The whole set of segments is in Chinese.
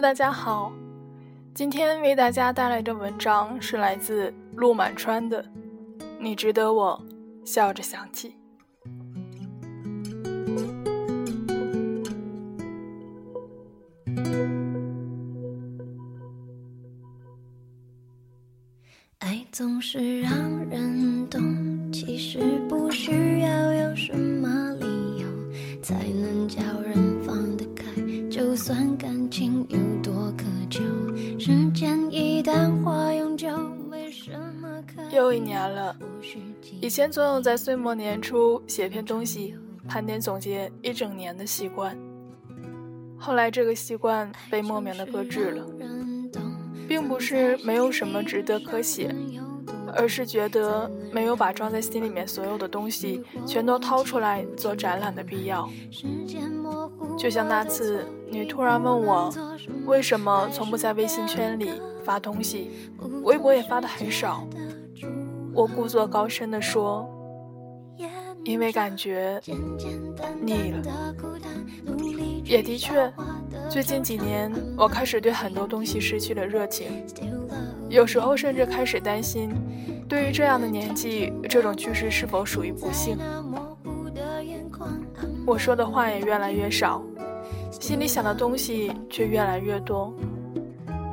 大家好，今天为大家带来的文章是来自陆满川的《你值得我笑着想起》。爱总是让人懂，其实不需要有什么理由才能叫人。算感情有多可求，时间一旦化永久，为什么可又一年了，以前总有在岁末年初写篇东西，盘点总结一整年的习惯。后来这个习惯被莫名的搁置了，并不是没有什么值得可写，而是觉得没有把装在心里面所有的东西全都掏出来做展览的必要。就像那次你突然问我，为什么从不在微信圈里发东西，微博也发的很少，我故作高深的说，因为感觉腻了。也的确，最近几年我开始对很多东西失去了热情，有时候甚至开始担心，对于这样的年纪，这种趋势是否属于不幸？我说的话也越来越少，心里想的东西却越来越多，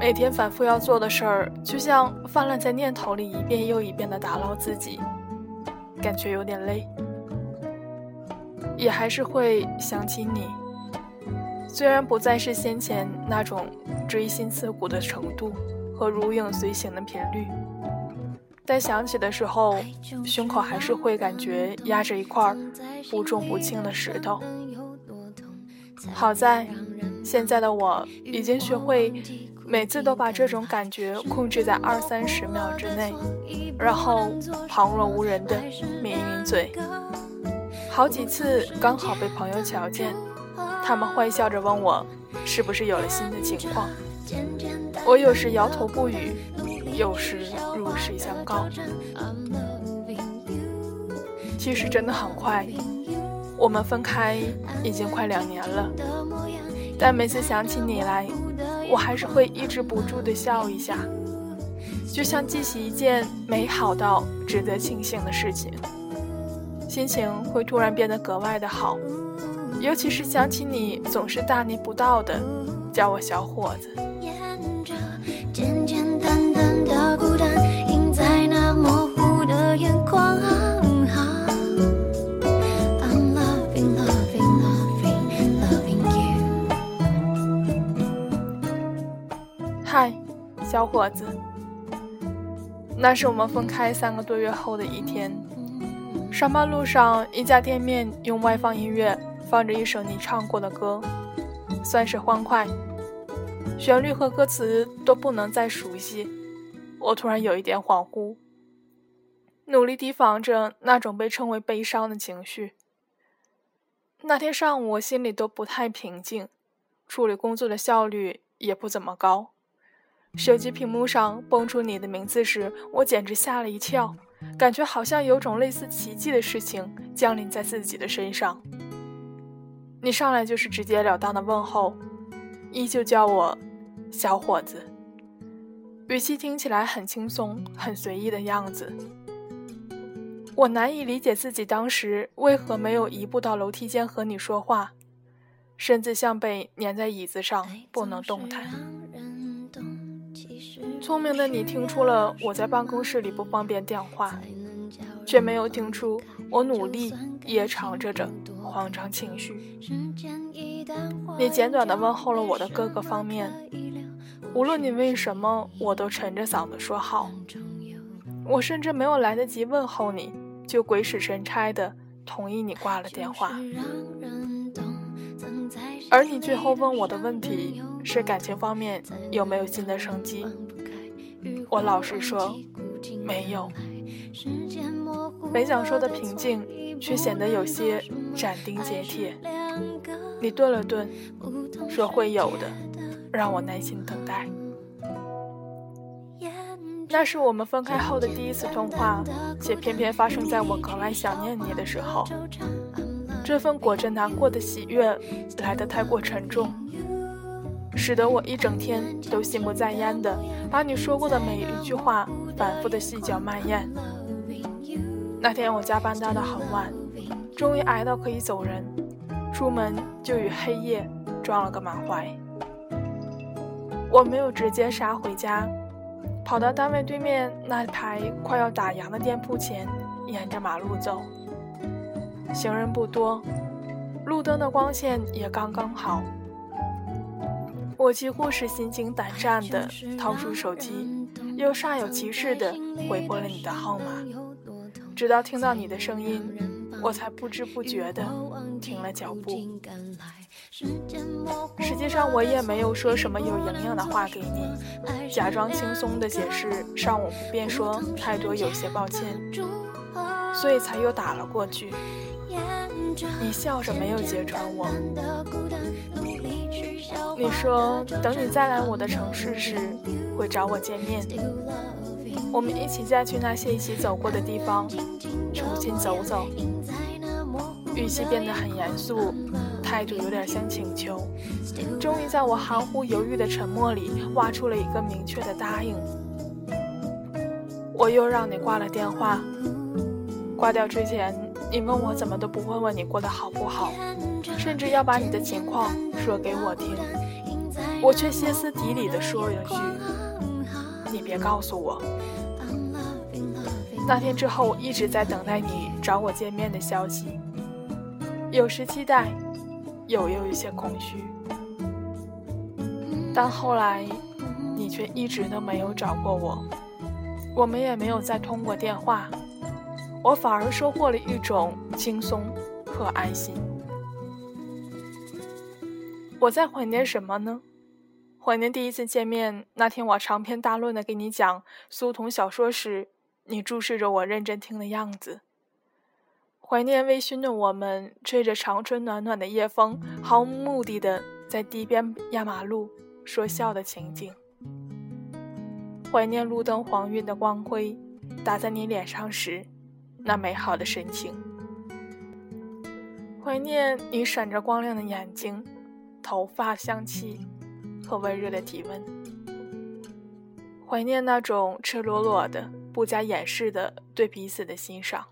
每天反复要做的事儿，就像泛滥在念头里一遍又一遍的打捞自己，感觉有点累，也还是会想起你。虽然不再是先前那种锥心刺骨的程度和如影随形的频率，但想起的时候，胸口还是会感觉压着一块不重不轻的石头。好在，现在的我已经学会每次都把这种感觉控制在二三十秒之内，然后旁若无人的抿抿嘴。好几次刚好被朋友瞧见。他们坏笑着问我，是不是有了新的情况？我有时摇头不语，有时如实相告。其实真的很快，我们分开已经快两年了。但每次想起你来，我还是会抑制不住的笑一下，就像记起一件美好到值得庆幸的事情，心情会突然变得格外的好。尤其是想起你总是大逆不道的叫我小伙子。嗨，小伙子。那是我们分开三个多月后的一天，上班路上，一家店面用外放音乐。放着一首你唱过的歌，算是欢快，旋律和歌词都不能再熟悉。我突然有一点恍惚，努力提防着那种被称为悲伤的情绪。那天上午我心里都不太平静，处理工作的效率也不怎么高。手机屏幕上蹦出你的名字时，我简直吓了一跳，感觉好像有种类似奇迹的事情降临在自己的身上。你上来就是直截了当的问候，依旧叫我小伙子，语气听起来很轻松、很随意的样子。我难以理解自己当时为何没有移步到楼梯间和你说话，身子像被粘在椅子上不能动弹。聪明的你听出了我在办公室里不方便电话，却没有听出我努力也藏着着。慌张情绪，你简短的问候了我的各个方面，无论你为什么，我都沉着嗓子说好。我甚至没有来得及问候你，就鬼使神差的同意你挂了电话。而你最后问我的问题是感情方面有没有新的生机？我老实说，没有。本想说的平静，却显得有些斩钉截铁。你顿了顿，说会有的，让我耐心等待。那是我们分开后的第一次通话，且偏偏发生在我格外想念你的时候。这份裹着难过的喜悦来得太过沉重，使得我一整天都心不在焉的把你说过的每一句话反复的细嚼慢咽。那天我加班加的很晚，终于挨到可以走人，出门就与黑夜撞了个满怀。我没有直接杀回家，跑到单位对面那排快要打烊的店铺前，沿着马路走。行人不多，路灯的光线也刚刚好。我几乎是心惊胆战的掏出手机，又煞有其事的回拨了你的号码。直到听到你的声音，我才不知不觉的停了脚步。实际上，我也没有说什么有营养的话给你，假装轻松的解释上午不便说太多，有些抱歉，所以才又打了过去。你笑着没有揭穿我。你说等你再来我的城市时，会找我见面。我们一起再去那些一起走过的地方，重新走走。语气变得很严肃，态度有点像请求。终于在我含糊犹豫的沉默里，挖出了一个明确的答应。我又让你挂了电话。挂掉之前，你问我怎么都不问问你过得好不好，甚至要把你的情况说给我听。我却歇斯底里地说了句：“你别告诉我。”那天之后，我一直在等待你找我见面的消息，有时期待，有又有些空虚。但后来，你却一直都没有找过我，我们也没有再通过电话，我反而收获了一种轻松和安心。我在怀念什么呢？怀念第一次见面那天，我长篇大论的给你讲苏童小说时。你注视着我认真听的样子，怀念微醺的我们，吹着长春暖暖的夜风，毫无目的的在堤边压马路说笑的情景。怀念路灯黄晕的光辉打在你脸上时，那美好的神情。怀念你闪着光亮的眼睛、头发香气和温热的体温。怀念那种赤裸裸的。不加掩饰的对彼此的欣赏，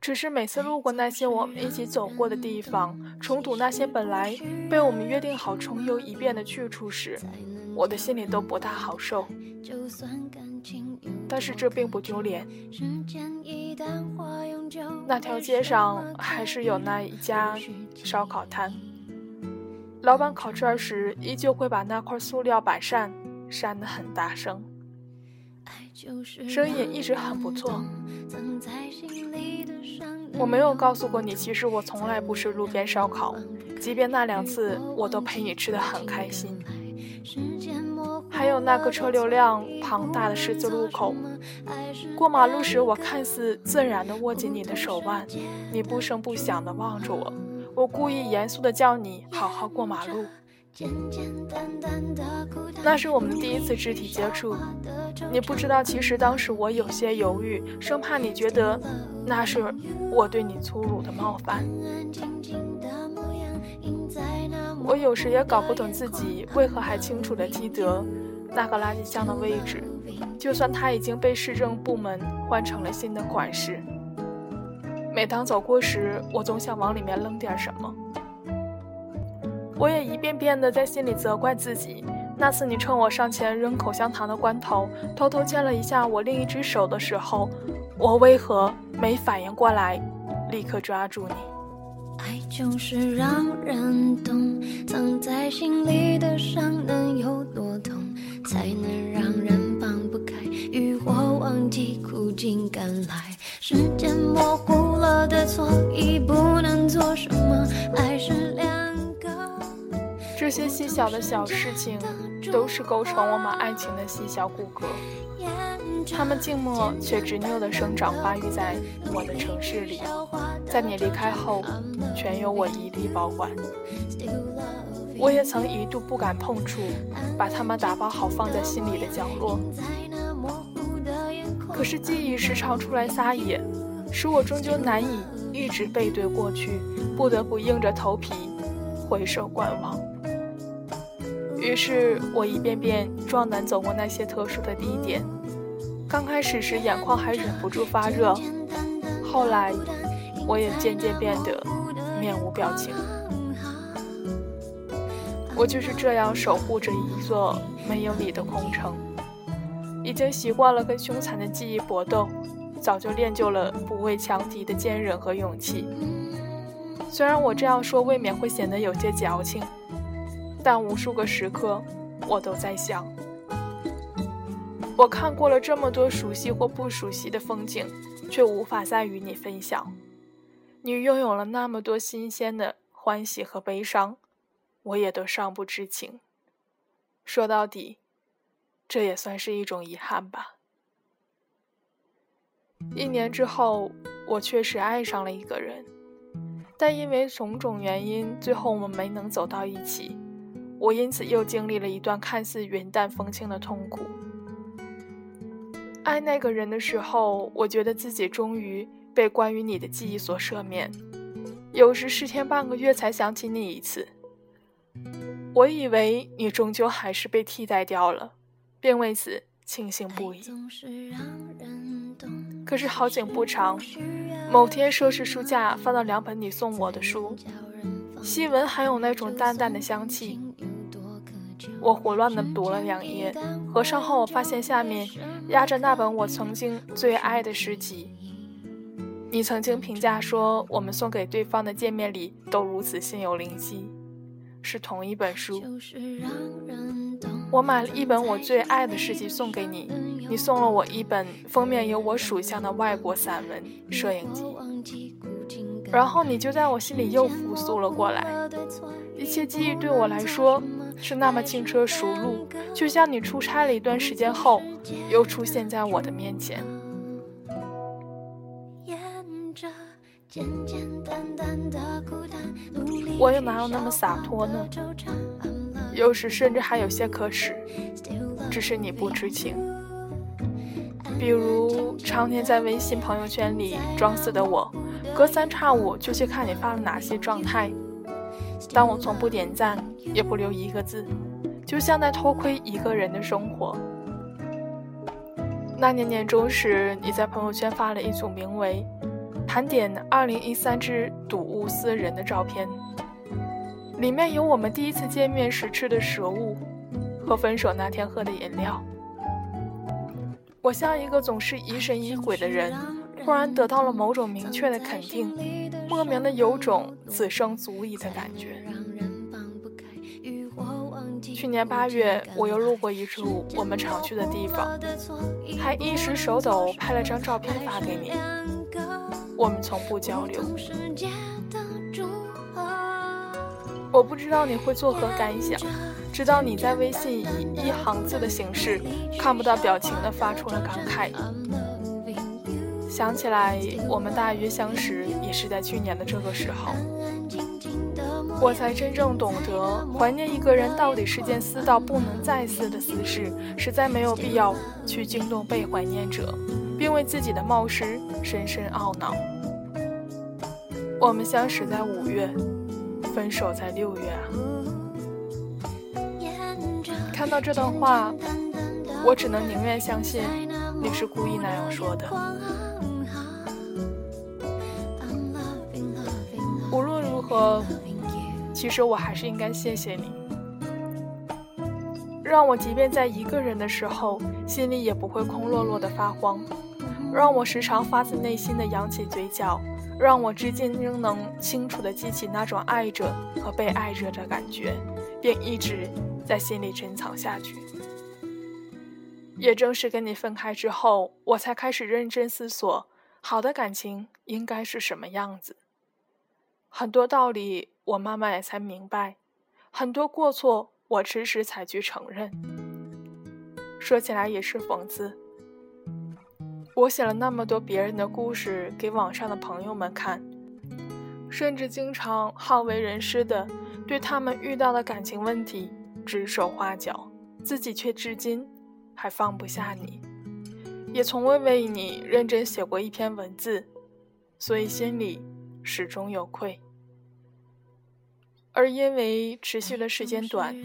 只是每次路过那些我们一起走过的地方，重睹那些本来被我们约定好重游一遍的去处时，我的心里都不大好受。但是这并不丢脸。那条街上还是有那一家烧烤摊，老板烤串时依旧会把那块塑料板扇扇得很大声。声音也一直很不错。我没有告诉过你，其实我从来不吃路边烧烤，即便那两次我都陪你吃的很开心。还有那个车流量庞大的十字路口，过马路时我看似自然的握紧你的手腕，你不声不响的望着我，我故意严肃的叫你好好过马路。那是我们的第一次肢体接触，你不知道，其实当时我有些犹豫，生怕你觉得那是我对你粗鲁的冒犯。我有时也搞不懂自己为何还清楚地记得那个垃圾箱的位置，就算它已经被市政部门换成了新的款式。每当走过时，我总想往里面扔点什么。我也一遍遍的在心里责怪自己。那次你趁我上前扔口香糖的关头，偷偷牵了一下我另一只手的时候，我为何没反应过来，立刻抓住你？爱就是让人懂，藏在心里的伤能有多痛，才能让人放不开，欲或忘记，苦尽甘来。时间模糊了的错，已不能做什么。爱是。这些细小的小事情，都是构成我们爱情的细小骨骼。它们静默却执拗地生长发育在我的城市里，在你离开后，全由我一力保管。我也曾一度不敢碰触，把它们打包好放在心里的角落。可是记忆时常出来撒野，使我终究难以一直背对过去，不得不硬着头皮回首观望。于是我一遍遍壮胆走过那些特殊的地点。刚开始时，眼眶还忍不住发热，后来，我也渐渐变得面无表情。我就是这样守护着一座没有你的空城，已经习惯了跟凶残的记忆搏斗，早就练就了不畏强敌的坚韧和勇气。虽然我这样说未免会显得有些矫情，但无数个时刻，我都在想。我看过了这么多熟悉或不熟悉的风景，却无法再与你分享。你拥有了那么多新鲜的欢喜和悲伤，我也都尚不知情。说到底，这也算是一种遗憾吧。一年之后，我确实爱上了一个人，但因为种种原因，最后我们没能走到一起。我因此又经历了一段看似云淡风轻的痛苦。爱那个人的时候，我觉得自己终于被关于你的记忆所赦免。有时十天半个月才想起你一次。我以为你终究还是被替代掉了，并为此庆幸不已。可是好景不长，某天收拾书架，翻到两本你送我的书，西文还有那种淡淡的香气。我胡乱地读了两页，合上后，我发现下面压着那本我曾经最爱的诗集。你曾经评价说，我们送给对方的见面礼都如此心有灵犀，是同一本书。我买了一本我最爱的诗集送给你，你送了我一本封面有我属相的外国散文摄影集，然后你就在我心里又复苏了过来。一切记忆对我来说。是那么轻车熟路，就像你出差了一段时间后，又出现在我的面前。我又哪有那么洒脱呢？有时甚至还有些可耻，只是你不知情。比如常年在微信朋友圈里装死的我，隔三差五就去看你发了哪些状态。但我从不点赞，也不留一个字，就像在偷窥一个人的生活。那年年终时，你在朋友圈发了一组名为“盘点二零一三之睹物思人”的照片，里面有我们第一次见面时吃的食物，和分手那天喝的饮料。我像一个总是疑神疑鬼的人，突然得到了某种明确的肯定。莫名的有种此生足矣的感觉。去年八月，我又路过一处我们常去的地方，还一时手抖拍了张照片发给你。我们从不交流，我不知道你会作何感想，直到你在微信以一行字的形式，看不到表情的发出了感慨。想起来，我们大约相识也是在去年的这个时候，我才真正懂得，怀念一个人到底是件撕到不能再撕的私事，实在没有必要去惊动被怀念者，并为自己的冒失深深懊恼。我们相识在五月，分手在六月啊！看到这段话，我只能宁愿相信你是故意那样说的。和，其实我还是应该谢谢你，让我即便在一个人的时候，心里也不会空落落的发慌，让我时常发自内心的扬起嘴角，让我至今仍能清楚的记起那种爱着和被爱着的感觉，并一直在心里珍藏下去。也正是跟你分开之后，我才开始认真思索，好的感情应该是什么样子。很多道理我慢慢也才明白，很多过错我迟迟才去承认。说起来也是讽刺，我写了那么多别人的故事给网上的朋友们看，甚至经常好为人师的对他们遇到的感情问题指手画脚，自己却至今。还放不下你，也从未为你认真写过一篇文字，所以心里始终有愧。而因为持续的时间短，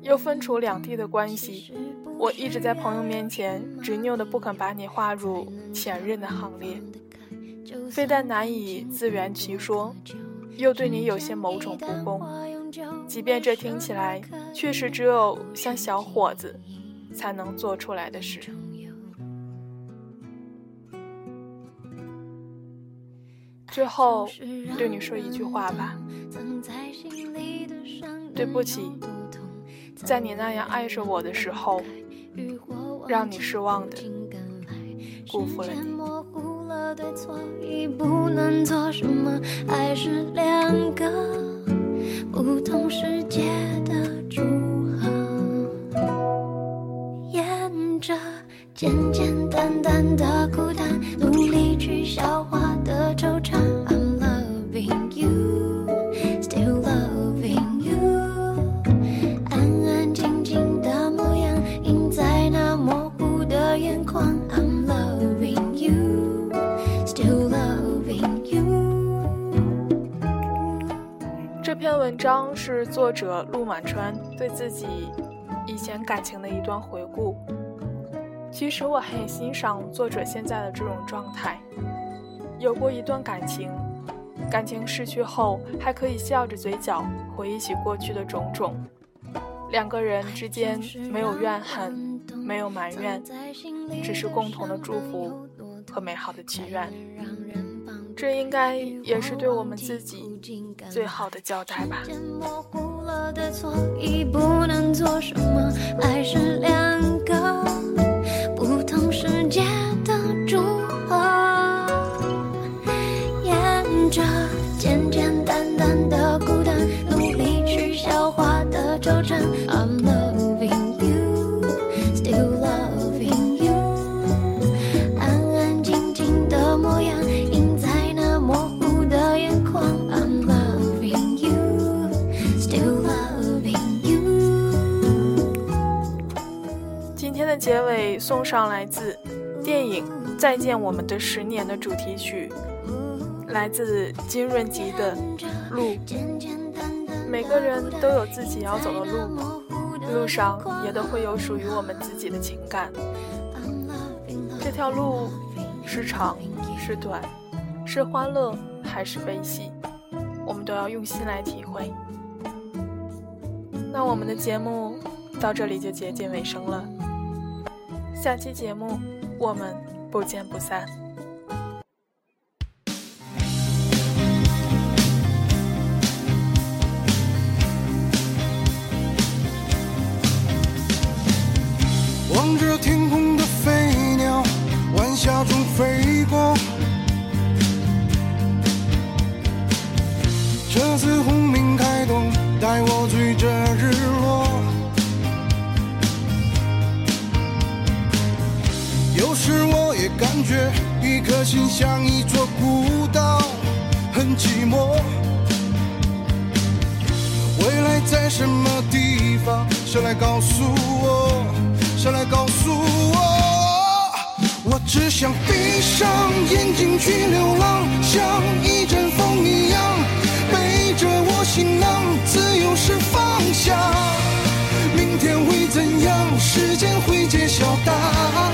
又分处两地的关系，我一直在朋友面前执拗的不肯把你划入前任的行列，非但难以自圆其说，又对你有些某种不公。即便这听起来确实只有像小伙子。才能做出来的事。最后，对你说一句话吧，对不起，在你那样爱着我的时候，让你失望的，辜负了你。简简单单的孤单路，努力去消化的惆怅。I'm loving you, still loving you。安安静静的模样，映在那模糊的眼眶。I'm loving you, still loving you。这篇文章是作者陆满川对自己以前感情的一段回顾。其实我很欣赏作者现在的这种状态，有过一段感情，感情逝去后还可以笑着嘴角回忆起过去的种种，两个人之间没有怨恨，没有埋怨，只是共同的祝福和美好的祈愿。这应该也是对我们自己最好的交代吧。结尾送上来自电影《再见我们的十年》的主题曲，来自金润吉的《路》。每个人都有自己要走的路，路上也都会有属于我们自己的情感。这条路是长是短，是欢乐还是悲喜，我们都要用心来体会。那我们的节目到这里就接近尾声了。下期节目，我们不见不散。望着天感觉一颗心像一座孤岛，很寂寞。未来在什么地方？谁来告诉我？谁来告诉我？我只想闭上眼睛去流浪，像一阵风一样，背着我行囊，自由是方向。明天会怎样？时间会揭晓答案。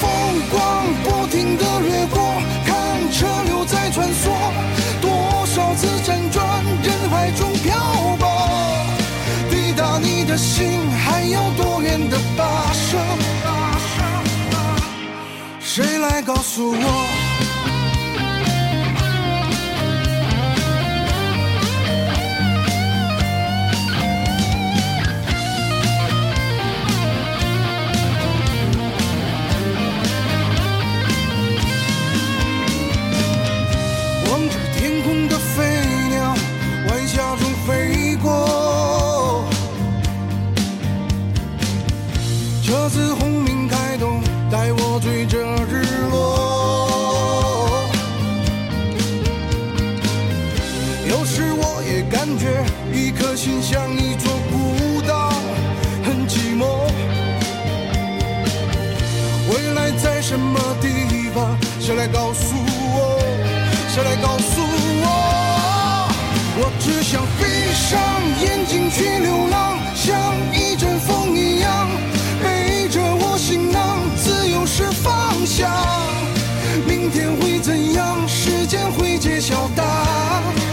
风光不停地掠过，看车流在穿梭，多少次辗转人海中漂泊，抵达你的心还有多远的跋涉？谁来告诉我？有时我也感觉，一颗心像一座孤岛，很寂寞。未来在什么地方谁来告诉我？谁来告诉我？我只想闭上眼睛去流浪，像一阵风一样，背着我行囊，自由是方向。明天会怎样？时间会揭晓答案。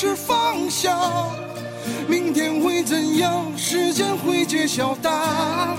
是方向。明天会怎样？时间会揭晓答案。